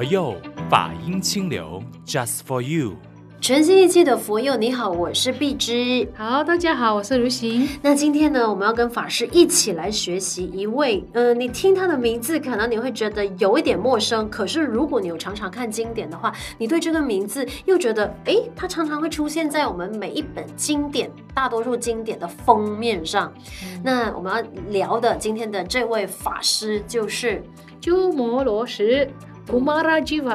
佛佑法音清流，Just for you。全新一期的佛佑，你好，我是碧芝。好，大家好，我是如行。那今天呢，我们要跟法师一起来学习一位，呃，你听他的名字，可能你会觉得有一点陌生。可是如果你有常常看经典的话，你对这个名字又觉得，哎，他常常会出现在我们每一本经典，大多数经典的封面上。嗯、那我们要聊的今天的这位法师就是鸠摩罗什。ಕುಮಾರ ಜೀವ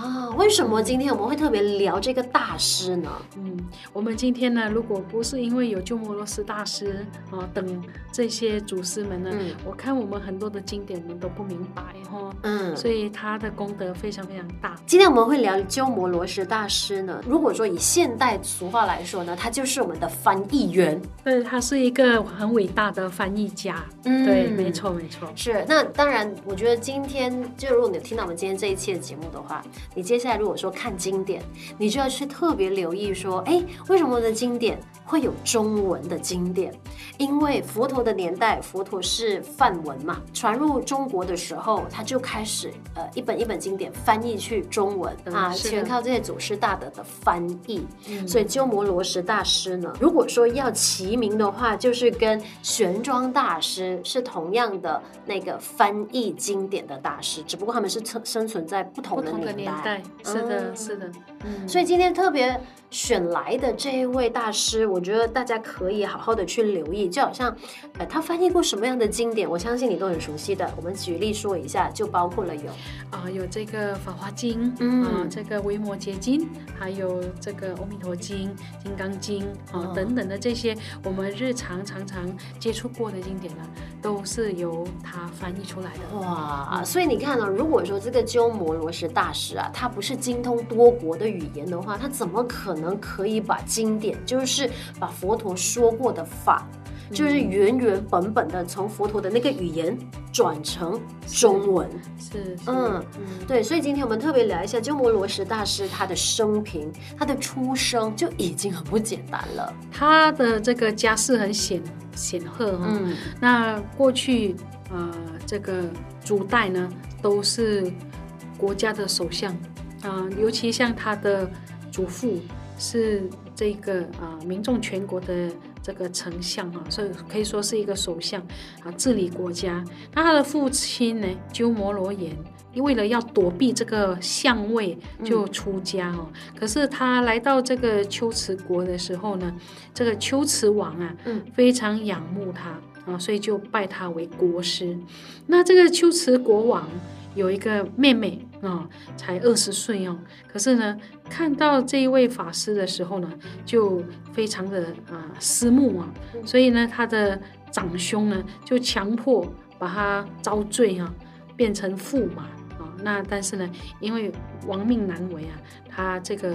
啊，为什么今天我们会特别聊这个大师呢？嗯，我们今天呢，如果不是因为有鸠摩罗什大师啊等这些祖师们呢，嗯、我看我们很多的经典我们都不明白哈。嗯，所以他的功德非常非常大。今天我们会聊鸠摩罗什大师呢，如果说以现代俗话来说呢，他就是我们的翻译员。对，他是一个很伟大的翻译家。嗯，对，没错没错。是，那当然，我觉得今天就如果你听到我们今天。这一期的节目的话，你接下来如果说看经典，你就要去特别留意说，哎，为什么我的经典会有中文的经典？因为佛陀的年代，佛陀是梵文嘛，传入中国的时候，他就开始呃一本一本经典翻译去中文啊，全靠这些祖师大德的翻译。嗯、所以鸠摩罗什大师呢，如果说要齐名的话，就是跟玄奘大师是同样的那个翻译经典的大师，只不过他们是生生。存在不同的年代，年代是的，是的，嗯，所以今天特别选来的这一位大师，我觉得大家可以好好的去留意，就好像，呃，他翻译过什么样的经典，我相信你都很熟悉的。我们举例说一下，就包括了有啊、呃，有这个《法华经》，嗯，啊，这个《维摩诘经》，还有这个《阿弥陀经》、《金刚经》啊、哦、等等的这些，我们日常常常接触过的经典呢，都是由他翻译出来的。哇，嗯、所以你看呢、哦，如果说这个鸠摩罗什大师啊，他不是精通多国的语言的话，他怎么可能可以把经典，就是把佛陀说过的法，嗯、就是原原本本的从佛陀的那个语言转成中文？是，是嗯，嗯对。所以今天我们特别聊一下鸠摩罗什大师他的生平，他的出生就已经很不简单了。他的这个家世很显显赫哈。嗯。那过去呃，这个朱代呢，都是。国家的首相，啊、呃，尤其像他的祖父是这个啊、呃，民众全国的这个丞相啊，所以可以说是一个首相啊，治理国家。那他的父亲呢，鸠摩罗衍，为了要躲避这个相位，就出家哦。嗯、可是他来到这个龟兹国的时候呢，这个龟兹王啊，嗯，非常仰慕他啊，所以就拜他为国师。那这个龟兹国王有一个妹妹。啊、才二十岁哦，可是呢，看到这一位法师的时候呢，就非常的啊思慕啊，所以呢，他的长兄呢就强迫把他遭罪啊，变成驸马啊。那但是呢，因为亡命难违啊，他这个。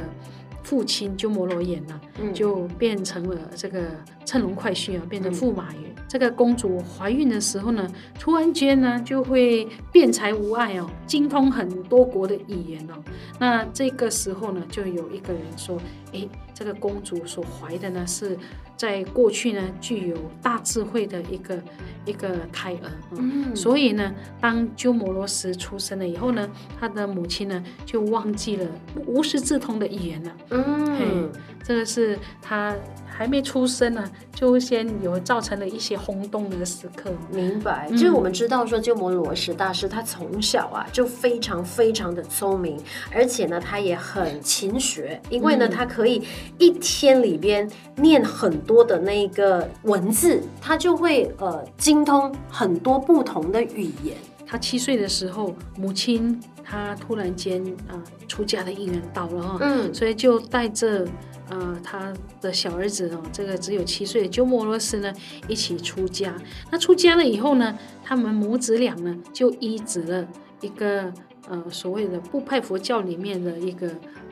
父亲鸠摩罗衍呢，就变成了这个乘龙快婿啊，变成驸马爷。嗯、这个公主怀孕的时候呢，突然间呢就会辩才无碍哦，精通很多国的语言哦。那这个时候呢，就有一个人说：“诶，这个公主所怀的呢是。”在过去呢，具有大智慧的一个一个胎儿，嗯，所以呢，当鸠摩罗什出生了以后呢，他的母亲呢就忘记了无师自通的语言了，嗯，这个是他。还没出生呢，就先有造成了一些轰动的时刻。明白，就是我们知道说，鸠摩罗什大师他从小啊就非常非常的聪明，而且呢他也很勤学，因为呢他可以一天里边念很多的那个文字，他就会呃精通很多不同的语言。他七岁的时候，母亲他突然间啊、呃、出家的意愿到了哈，嗯，所以就带着。呃，他的小儿子哦，这个只有七岁的鸠摩罗什呢，一起出家。那出家了以后呢，他们母子俩呢，就依止了一个呃所谓的部派佛教里面的一个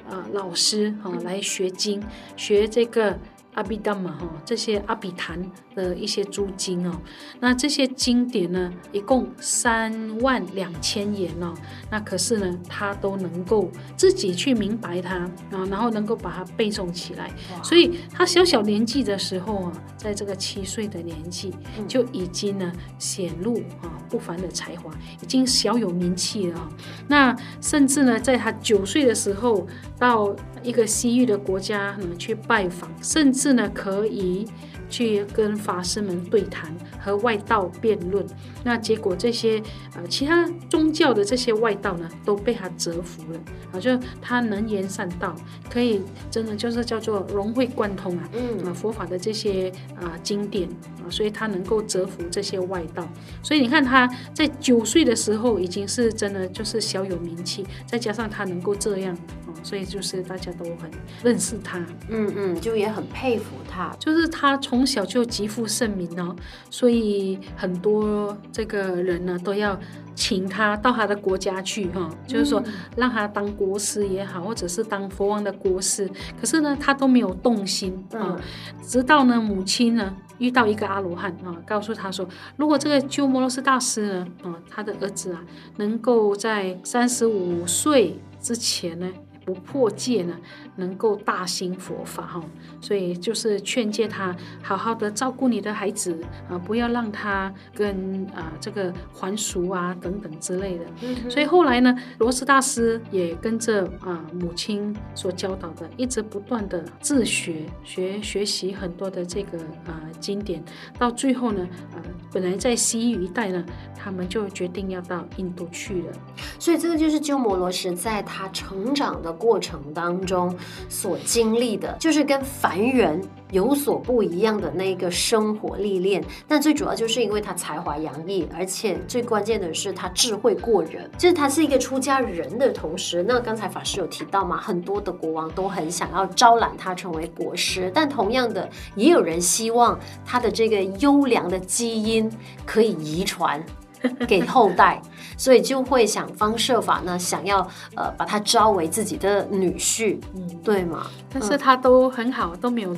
呃老师哈、哦，来学经，学这个。阿比达玛哈，这些阿比昙的一些诸经哦，那这些经典呢，一共三万两千言哦，那可是呢，他都能够自己去明白它啊，然后能够把它背诵起来，所以他小小年纪的时候啊，在这个七岁的年纪就已经呢显露啊不凡的才华，已经小有名气了。那甚至呢，在他九岁的时候，到一个西域的国家呢去拜访，甚至呢可以。去跟法师们对谈和外道辩论，那结果这些呃其他宗教的这些外道呢都被他折服了。啊，就他能言善道，可以真的就是叫做融会贯通啊，嗯。啊佛法的这些啊经典啊，所以他能够折服这些外道，所以你看他在九岁的时候已经是真的就是小有名气，再加上他能够这样啊，所以就是大家都很认识他，嗯嗯，就也很佩服他，就是他从。小就极负盛名哦，所以很多这个人呢都要请他到他的国家去哈，就是说让他当国师也好，或者是当佛王的国师。可是呢，他都没有动心啊。直到呢，母亲呢遇到一个阿罗汉啊，告诉他说，如果这个鸠摩罗什大师呢啊，他的儿子啊，能够在三十五岁之前呢。不破戒呢，能够大兴佛法哈，所以就是劝诫他好好的照顾你的孩子啊，不要让他跟啊这个还俗啊等等之类的。嗯、所以后来呢，罗斯大师也跟着啊母亲所教导的，一直不断的自学学学习很多的这个啊经典，到最后呢，啊本来在西域一带呢，他们就决定要到印度去了。所以这个就是鸠摩罗什在他成长的。过程当中所经历的，就是跟凡人有所不一样的那个生活历练。但最主要就是因为他才华洋溢，而且最关键的是他智慧过人。就是他是一个出家人的同时，那刚才法师有提到嘛，很多的国王都很想要招揽他成为国师，但同样的，也有人希望他的这个优良的基因可以遗传。给后代，所以就会想方设法呢，想要呃把他招为自己的女婿，嗯，对吗？但是他都很好，都没有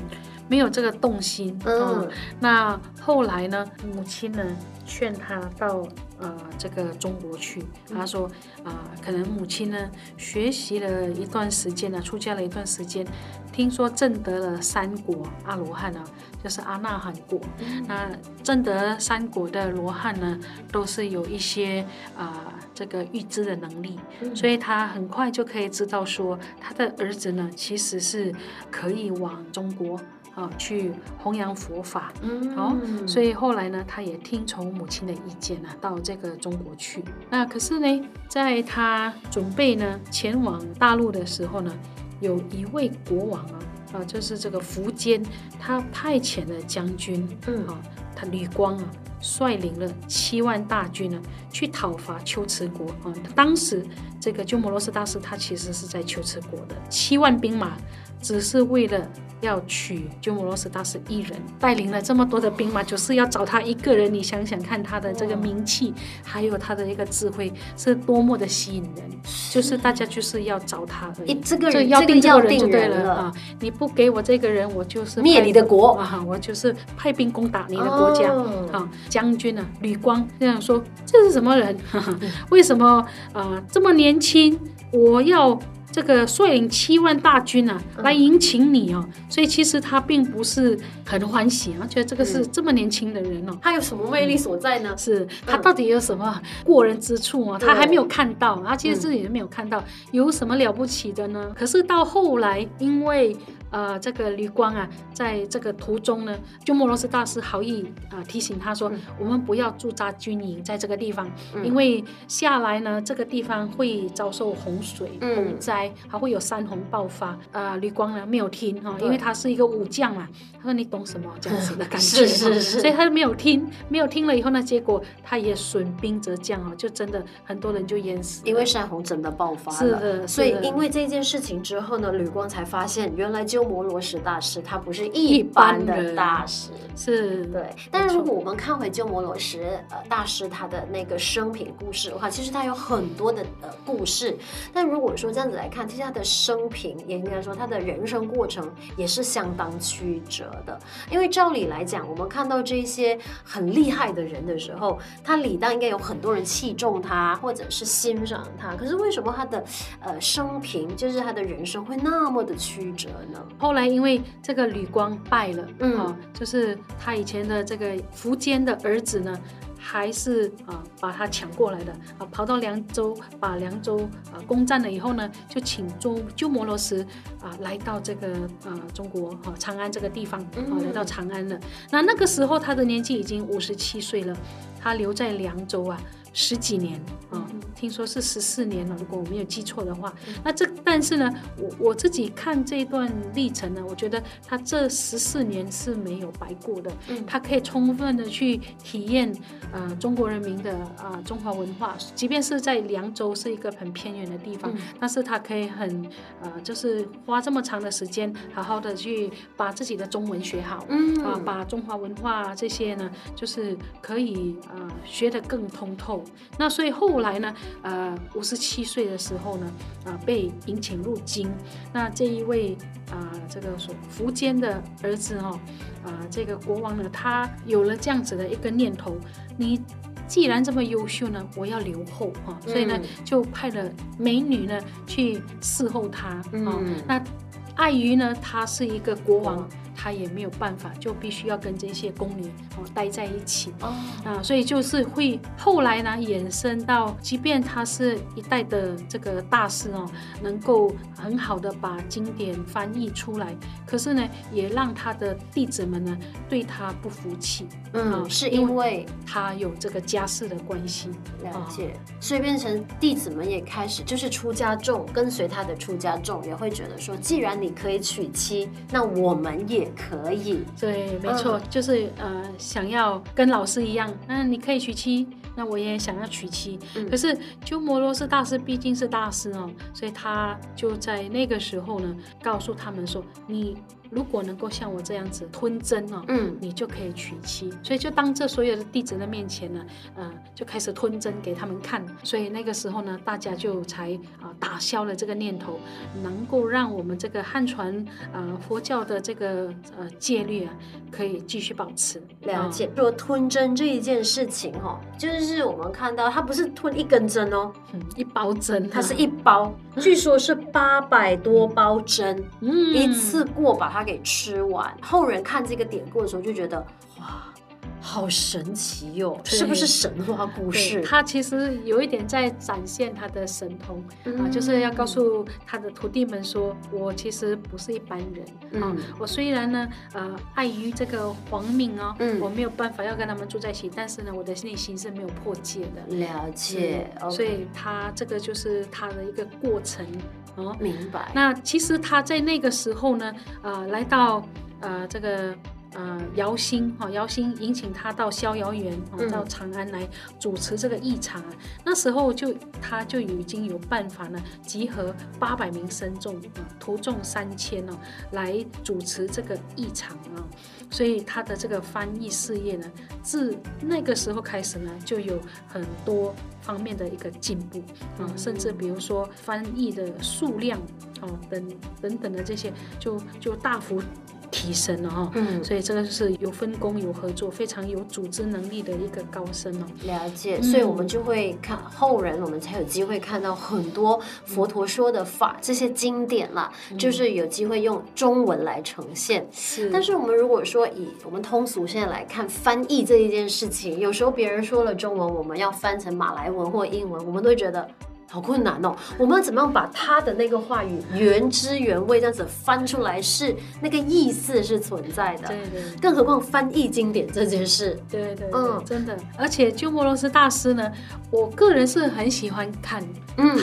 没有这个动心。嗯，嗯，那后来呢，母亲呢劝他到呃这个中国去，他说啊、呃，可能母亲呢学习了一段时间呢，出家了一段时间。听说证得了三果阿罗汉呢，就是阿那含果。嗯、那证得三果的罗汉呢，都是有一些啊、呃、这个预知的能力，嗯、所以他很快就可以知道说，他的儿子呢，其实是可以往中国啊、呃、去弘扬佛法。嗯，好，所以后来呢，他也听从母亲的意见呢，到这个中国去。那可是呢，在他准备呢前往大陆的时候呢。有一位国王啊，啊，就是这个苻坚，他派遣了将军，嗯啊，他吕光啊，率领了七万大军呢，去讨伐龟兹国啊。当时这个鸠摩罗什大师他其实是在龟兹国的，七万兵马只是为了。要娶鸠摩罗什大师一人，带领了这么多的兵马，就是要找他一个人。你想想看，他的这个名气，还有他的一个智慧，是多么的吸引人。就是大家就是要找他而已。这个人要定这个人就对了啊！你不给我这个人，我就是灭你的国啊！我就是派兵攻打你的国家啊！将军啊，吕光这样说：“这是什么人？为什么啊、呃、这么年轻？我要。”这个率领七万大军啊，来迎请你哦，所以其实他并不是很欢喜啊，觉得这个是这么年轻的人哦，他有什么魅力所在呢？是他到底有什么过人之处啊？他还没有看到，他其实自己也没有看到有什么了不起的呢？可是到后来，因为。呃，这个吕光啊，在这个途中呢，鸠摩罗什大师好意啊、呃、提醒他说，嗯、我们不要驻扎军营在这个地方，嗯、因为下来呢，这个地方会遭受洪水、洪、嗯、灾，还会有山洪爆发。啊、呃，吕光呢没有听哈，因为他是一个武将嘛，他说你懂什么？这样子的感觉，是是是，所以他没有听，没有听了以后呢，结果他也损兵折将啊，就真的很多人就淹死，因为山洪真的爆发了。是的，所以因为这件事情之后呢，吕光才发现原来就。摩罗什大师，他不是一般的大师，是对。但是如果我们看回鸠摩罗什呃大师他的那个生平故事的话，其实他有很多的呃故事。但如果说这样子来看，其实他的生平也应该说他的人生过程也是相当曲折的。因为照理来讲，我们看到这些很厉害的人的时候，他理当应该有很多人器重他，或者是欣赏他。可是为什么他的呃生平，就是他的人生会那么的曲折呢？后来因为这个吕光败了，嗯，就是他以前的这个苻坚的儿子呢，还是啊把他抢过来的啊，跑到凉州，把凉州啊攻占了以后呢，就请周鸠摩罗什啊来到这个啊中国哈长安这个地方啊来到长安了。那那个时候他的年纪已经五十七岁了，他留在凉州啊。十几年啊，听说是十四年了，如果我没有记错的话。那这但是呢，我我自己看这段历程呢，我觉得他这十四年是没有白过的。嗯，他可以充分的去体验呃中国人民的啊、呃、中华文化，即便是在凉州是一个很偏远的地方，嗯、但是他可以很呃就是花这么长的时间，好好的去把自己的中文学好，嗯啊，把中华文化这些呢，就是可以呃学得更通透。那所以后来呢，呃，五十七岁的时候呢，啊、呃，被引请入京。那这一位啊、呃，这个说苻坚的儿子哈、哦，啊、呃，这个国王呢，他有了这样子的一个念头：你既然这么优秀呢，我要留后哈、哦。所以呢，就派了美女呢去伺候他啊、哦。那碍于呢，他是一个国王。他也没有办法，就必须要跟这些宫女哦待在一起。哦。啊，所以就是会后来呢衍生到，即便他是一代的这个大师哦，能够很好的把经典翻译出来，可是呢，也让他的弟子们呢对他不服气，嗯，啊、是因为，因为他有这个家世的关系，了解，啊、所以变成弟子们也开始就是出家众跟随他的出家众也会觉得说，既然你可以娶妻，那我们也。可以，对，没错，嗯、就是呃，想要跟老师一样，那你可以娶妻，那我也想要娶妻。嗯、可是鸠摩罗什大师毕竟是大师哦，所以他就在那个时候呢，告诉他们说，你。如果能够像我这样子吞针哦，嗯，你就可以娶妻。所以就当这所有的弟子的面前呢，呃，就开始吞针给他们看。所以那个时候呢，大家就才啊、呃、打消了这个念头，能够让我们这个汉传呃佛教的这个呃戒律啊，可以继续保持。了解。说吞针这一件事情哈、哦，就是我们看到它不是吞一根针哦，嗯、一包针，它是一包，据说是八百多包针，嗯，一次过把。他给吃完，后人看这个典故的时候就觉得，哇。好神奇哟、哦，是不是神话故事？他其实有一点在展现他的神通、嗯、啊，就是要告诉他的徒弟们说，我其实不是一般人、嗯、啊。我虽然呢，呃，碍于这个皇命哦，嗯、我没有办法要跟他们住在一起，但是呢，我的内心是没有破戒的。了解，嗯、所以他这个就是他的一个过程哦。明白。那其实他在那个时候呢，呃，来到呃这个。呃，姚兴哈，姚兴引请他到逍遥园，哦，到长安来主持这个议场那时候就他就已经有办法呢，集合八百名僧众啊，徒众三千哦，来主持这个议场啊。所以他的这个翻译事业呢，自那个时候开始呢，就有很多方面的一个进步啊，甚至比如说翻译的数量啊，等等等的这些，就就大幅。提升了哈，嗯，所以这个是有分工、有合作、非常有组织能力的一个高僧哦。了解，所以我们就会看后人，我们才有机会看到很多佛陀说的法，这些经典啦，就是有机会用中文来呈现。是，但是我们如果说以我们通俗现在来看翻译这一件事情，有时候别人说了中文，我们要翻成马来文或英文，我们都会觉得。好困难哦！我们要怎么样把他的那个话语原汁原味这样子翻出来，是那个意思是存在的。对对。更何况翻译经典这件事。对对对。嗯，真的。而且鸠摩罗什大师呢，我个人是很喜欢看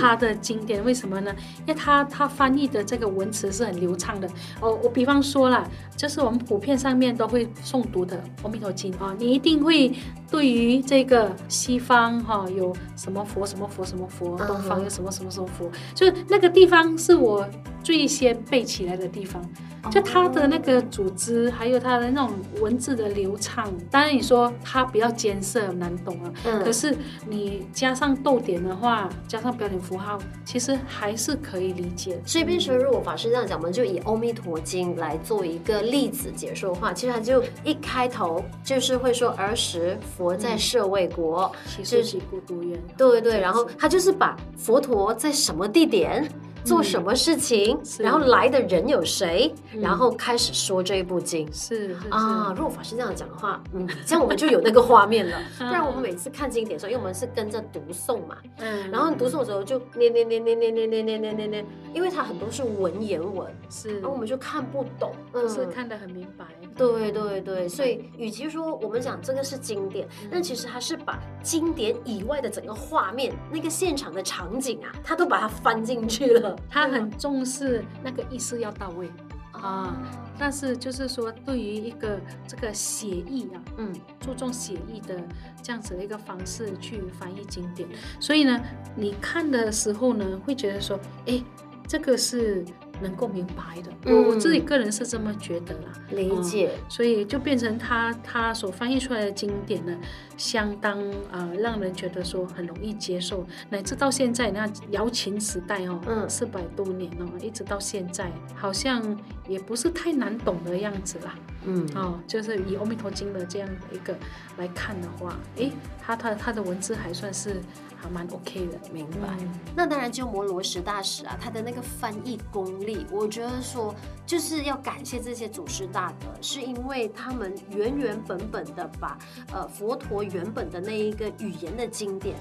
他的经典。嗯、为什么呢？因为他他翻译的这个文词是很流畅的。哦，我比方说啦，就是我们普遍上面都会诵读的《阿弥陀经》啊，你一定会对于这个西方哈有什么佛什么佛什么佛。东方有什么什么什么佛，就是那个地方是我最先背起来的地方。就它的那个组织，还有它的那种文字的流畅。当然你说它比较艰涩难懂啊，嗯、可是你加上逗点的话，加上标点符号，其实还是可以理解。所以，比如说，如果法师这样讲，我们就以《阿弥陀经》来做一个例子解说的话，其实它就一开头就是会说：“儿时佛在舍卫国，其实是孤独园。”对对对，然后他就是把佛陀在什么地点。做什么事情，嗯、然后来的人有谁，嗯、然后开始说这一部经。是，是，啊，如果法师这样讲的话，嗯，这样我们就有那个画面了。不然我们每次看经典的时候，因为我们是跟着读诵嘛，嗯，然后读诵的时候就念念念念念念念念念念念，因为它很多是文言文，是，然后我们就看不懂，嗯，是看得很明白。对对对，所以与其说我们讲这个是经典，但其实它是把经典以外的整个画面，那个现场的场景啊，它都把它翻进去了。他很重视那个意思要到位。啊，但是就是说，对于一个这个写意啊，嗯，注重写意的这样子的一个方式去翻译经典，所以呢，你看的时候呢，会觉得说，哎，这个是。能够明白的，我我自己个人是这么觉得啦，理解，所以就变成他他所翻译出来的经典呢，相当啊让人觉得说很容易接受，乃至到现在那瑶琴时代哦，嗯，四百多年哦，一直到现在，好像也不是太难懂的样子啦，嗯，哦，就是以《阿弥陀经》的这样的一个来看的话，诶，他他他的文字还算是。还蛮 OK 的，明白。嗯、那当然，鸠摩罗什大师啊，他的那个翻译功力，我觉得说就是要感谢这些祖师大德，是因为他们原原本本的把呃佛陀原本的那一个语言的经典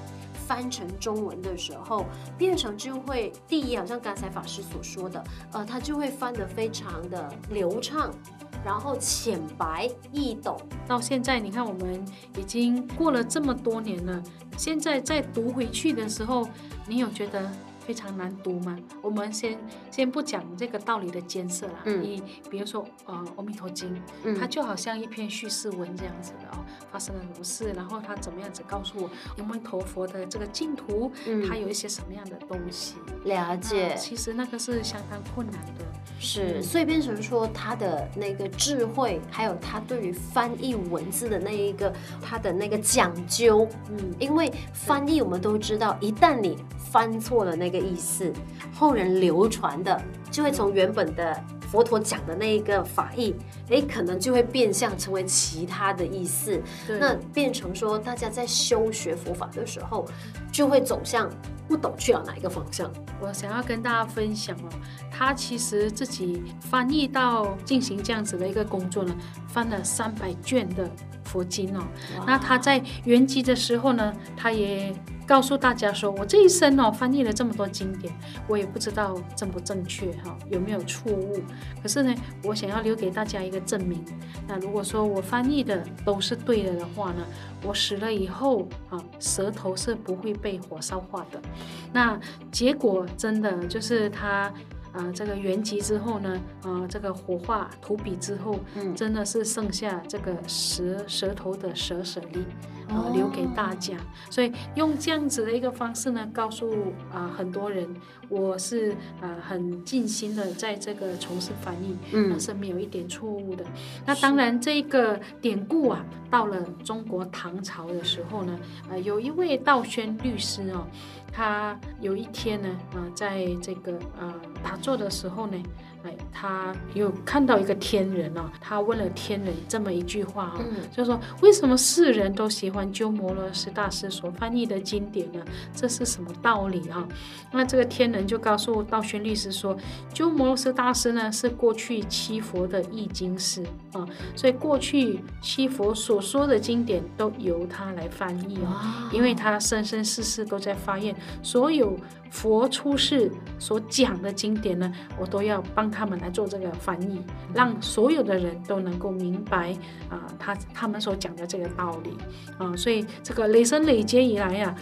翻成中文的时候，变成就会第一，好像刚才法师所说的，呃，他就会翻得非常的流畅。然后浅白易懂，到现在你看，我们已经过了这么多年了，现在再读回去的时候，你有觉得非常难读嘛？我们先先不讲这个道理的艰涩啦，嗯，你比如说呃《阿弥陀经》，嗯，它就好像一篇叙事文这样子的哦，发生了什么事，然后他怎么样子告诉我阿弥陀佛的这个净土，嗯，它有一些什么样的东西？了解，其实那个是相当困难的。是，所以变成说他的那个智慧，还有他对于翻译文字的那一个他的那个讲究，嗯，因为翻译我们都知道，一旦你翻错了那个意思，后人流传的就会从原本的佛陀讲的那一个法义，诶，可能就会变相成为其他的意思，那变成说大家在修学佛法的时候，就会走向。不懂去了哪一个方向？我想要跟大家分享哦，他其实自己翻译到进行这样子的一个工作呢，翻了三百卷的佛经哦。那他在圆寂的时候呢，他也。告诉大家说，我这一生哦，翻译了这么多经典，我也不知道正不正确哈，有没有错误。可是呢，我想要留给大家一个证明。那如果说我翻译的都是对的的话呢，我死了以后啊，舌头是不会被火烧化的。那结果真的就是他。啊，这个原籍之后呢，啊，这个火化涂笔之后，嗯，真的是剩下这个舌舌头的舌舍利，啊，留给大家。哦、所以用这样子的一个方式呢，告诉啊很多人，我是呃很尽心的在这个从事翻译，嗯，是没有一点错误的。那当然，这个典故啊，到了中国唐朝的时候呢，呃，有一位道宣律师哦。他有一天呢，啊、呃，在这个呃打坐的时候呢，哎，他有看到一个天人啊，他问了天人这么一句话啊，嗯、就是说为什么世人都喜欢鸠摩罗什大师所翻译的经典呢？这是什么道理啊？那这个天人就告诉道宣律师说，鸠摩罗什大师呢是过去七佛的译经师啊，所以过去七佛所说的经典都由他来翻译啊，因为他生生世世都在发愿。所有佛出世所讲的经典呢，我都要帮他们来做这个翻译，让所有的人都能够明白啊，他他们所讲的这个道理。啊，所以这个累生累劫以来呀，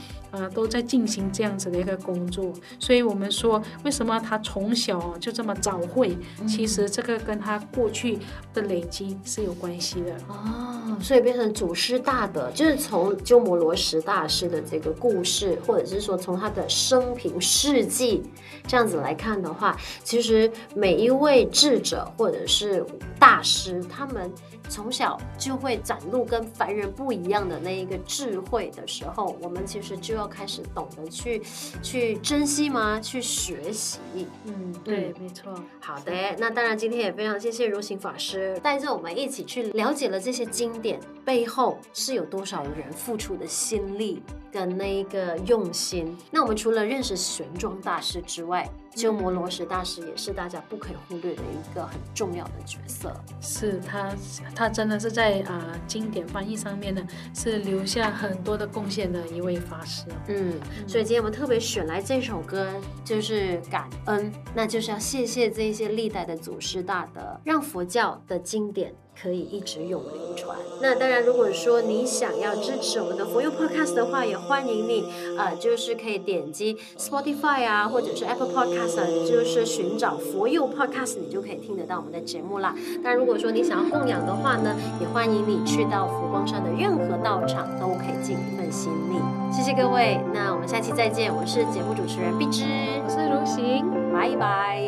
都在进行这样子的一个工作。所以我们说，为什么他从小就这么早会？其实这个跟他过去的累积是有关系的哦。所以变成祖师大德，就是从鸠摩罗什大师的这个故事，或者是说从他的生平。事迹这样子来看的话，其实每一位智者或者是大师，他们从小就会展露跟凡人不一样的那一个智慧的时候，我们其实就要开始懂得去去珍惜吗？去学习。嗯，对，没错。好的，那当然今天也非常谢谢如行法师带着我们一起去了解了这些经典。背后是有多少人付出的心力跟那个用心。那我们除了认识玄奘大师之外，鸠摩罗什大师也是大家不可以忽略的一个很重要的角色。是他，他真的是在啊、呃、经典翻译上面呢，是留下很多的贡献的一位法师。嗯，所以今天我们特别选来这首歌，就是感恩，那就是要谢谢这些历代的祖师大德，让佛教的经典。可以一直永流传。那当然，如果说你想要支持我们的佛佑 Podcast 的话，也欢迎你，呃，就是可以点击 Spotify 啊，或者是 Apple Podcast 啊，就是寻找佛佑 Podcast，你就可以听得到我们的节目啦。但如果说你想要供养的话呢，也欢迎你去到佛光山的任何道场，都可以尽一份心力。谢谢各位，那我们下期再见。我是节目主持人碧芝，我是如行，拜拜。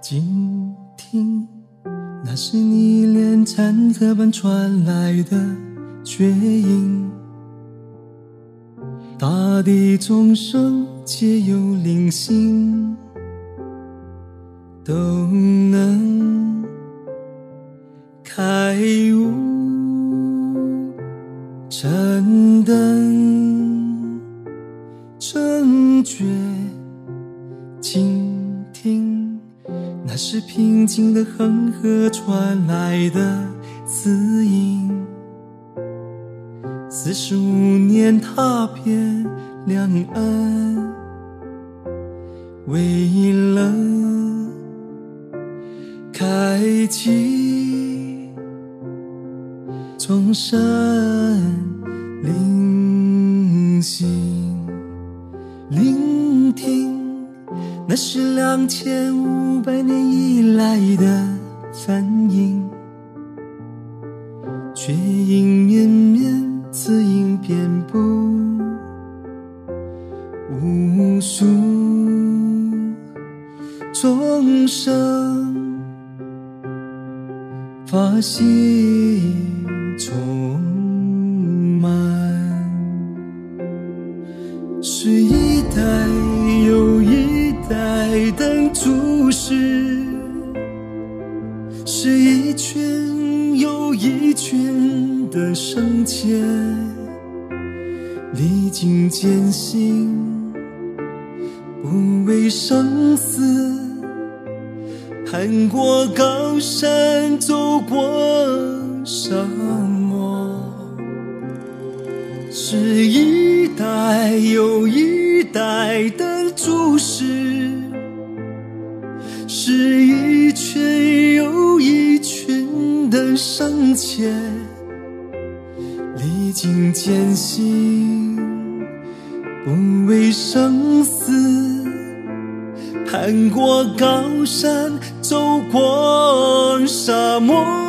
静听。那是你连山河般传来的绝音，大地众生皆有灵性，都能开悟是平静的恒河传来的慈音，四十五年踏遍两岸，为了开启众生灵性，那是两千五百年以来的梵音，却音绵绵，慈音遍布无数众生，法喜历经艰辛，不畏生死，攀过高山，走过沙漠，是一代又一代的注视。是一群又一群的僧伽，历经艰辛，不畏生死，攀过高山，走过沙漠。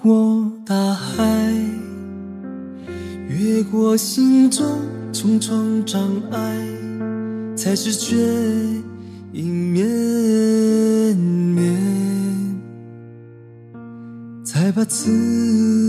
过大海，越过心中重重障碍，才知觉已绵绵。才把自。